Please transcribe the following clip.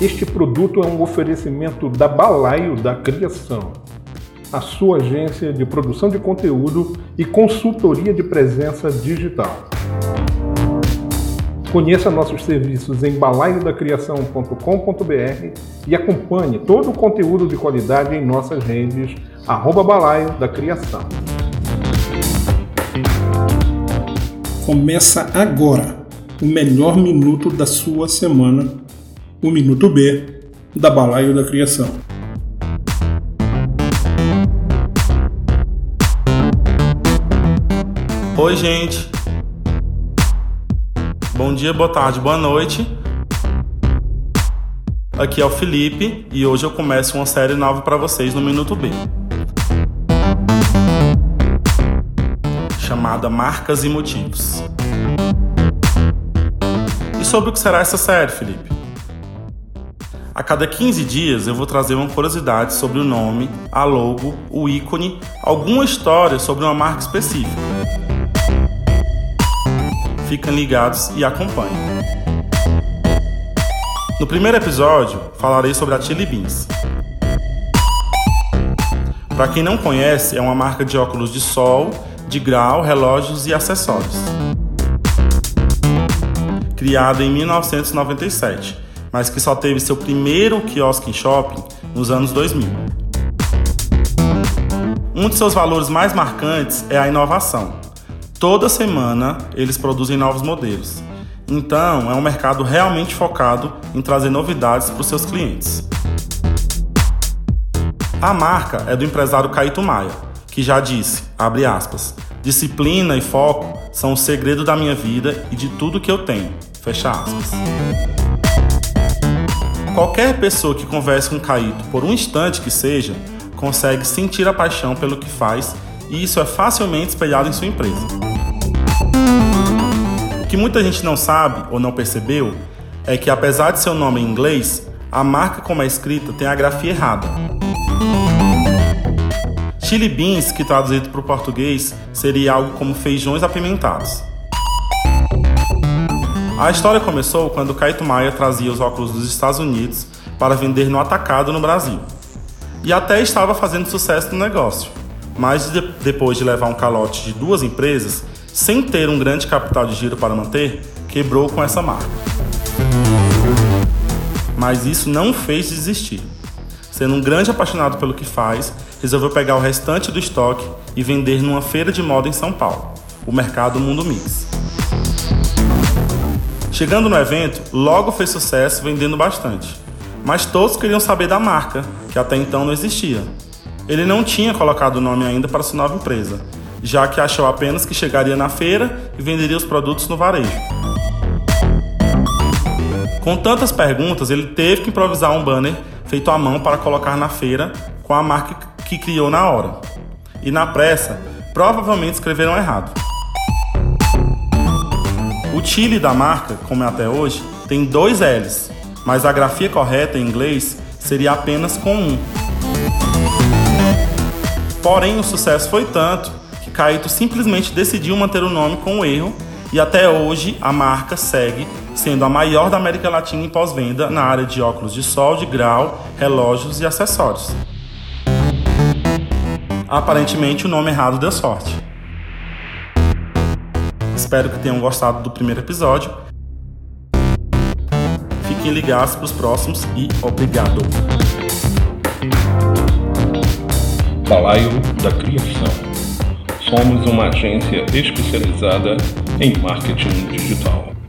Este produto é um oferecimento da Balaio da Criação, a sua agência de produção de conteúdo e consultoria de presença digital. Conheça nossos serviços em balaiodacriação.com.br e acompanhe todo o conteúdo de qualidade em nossas redes, arroba balaio da criação. Começa agora o melhor minuto da sua semana, o Minuto B da Balaio da Criação. Oi, gente. Bom dia, boa tarde, boa noite. Aqui é o Felipe e hoje eu começo uma série nova para vocês no Minuto B. Chamada Marcas e Motivos. E sobre o que será essa série, Felipe? A cada 15 dias eu vou trazer uma curiosidade sobre o nome, a logo, o ícone, alguma história sobre uma marca específica. Fiquem ligados e acompanhem. No primeiro episódio, falarei sobre a Chili Beans. Para quem não conhece, é uma marca de óculos de sol, de grau, relógios e acessórios. Criada em 1997, mas que só teve seu primeiro quiosque em shopping nos anos 2000. Um de seus valores mais marcantes é a inovação. Toda semana eles produzem novos modelos. Então, é um mercado realmente focado em trazer novidades para os seus clientes. A marca é do empresário Caíto Maia, que já disse, abre aspas, disciplina e foco são o segredo da minha vida e de tudo que eu tenho, fecha aspas. Qualquer pessoa que converse com Caíto por um instante que seja, consegue sentir a paixão pelo que faz e isso é facilmente espelhado em sua empresa. O que muita gente não sabe ou não percebeu é que, apesar de seu nome em inglês, a marca como é escrita tem a grafia errada. Chili beans, que traduzido para o português seria algo como feijões apimentados. A história começou quando Kaito Maia trazia os óculos dos Estados Unidos para vender no atacado no Brasil. E até estava fazendo sucesso no negócio, mas de depois de levar um calote de duas empresas, sem ter um grande capital de giro para manter, quebrou com essa marca. Mas isso não fez desistir. Sendo um grande apaixonado pelo que faz, resolveu pegar o restante do estoque e vender numa feira de moda em São Paulo, o mercado Mundo Mix. Chegando no evento, logo fez sucesso vendendo bastante. Mas todos queriam saber da marca, que até então não existia. Ele não tinha colocado o nome ainda para sua nova empresa já que achou apenas que chegaria na feira e venderia os produtos no varejo. Com tantas perguntas, ele teve que improvisar um banner feito à mão para colocar na feira com a marca que criou na hora. E na pressa, provavelmente escreveram errado. O Chile da marca, como é até hoje, tem dois L's, mas a grafia correta em inglês seria apenas com um. Porém, o sucesso foi tanto Kaito simplesmente decidiu manter o nome com o erro e até hoje a marca segue sendo a maior da América Latina em pós-venda na área de óculos de sol, de grau, relógios e acessórios. Aparentemente o nome errado deu sorte. Espero que tenham gostado do primeiro episódio. Fiquem ligados para os próximos e obrigado. Balaio da Criação Somos uma agência especializada em marketing digital.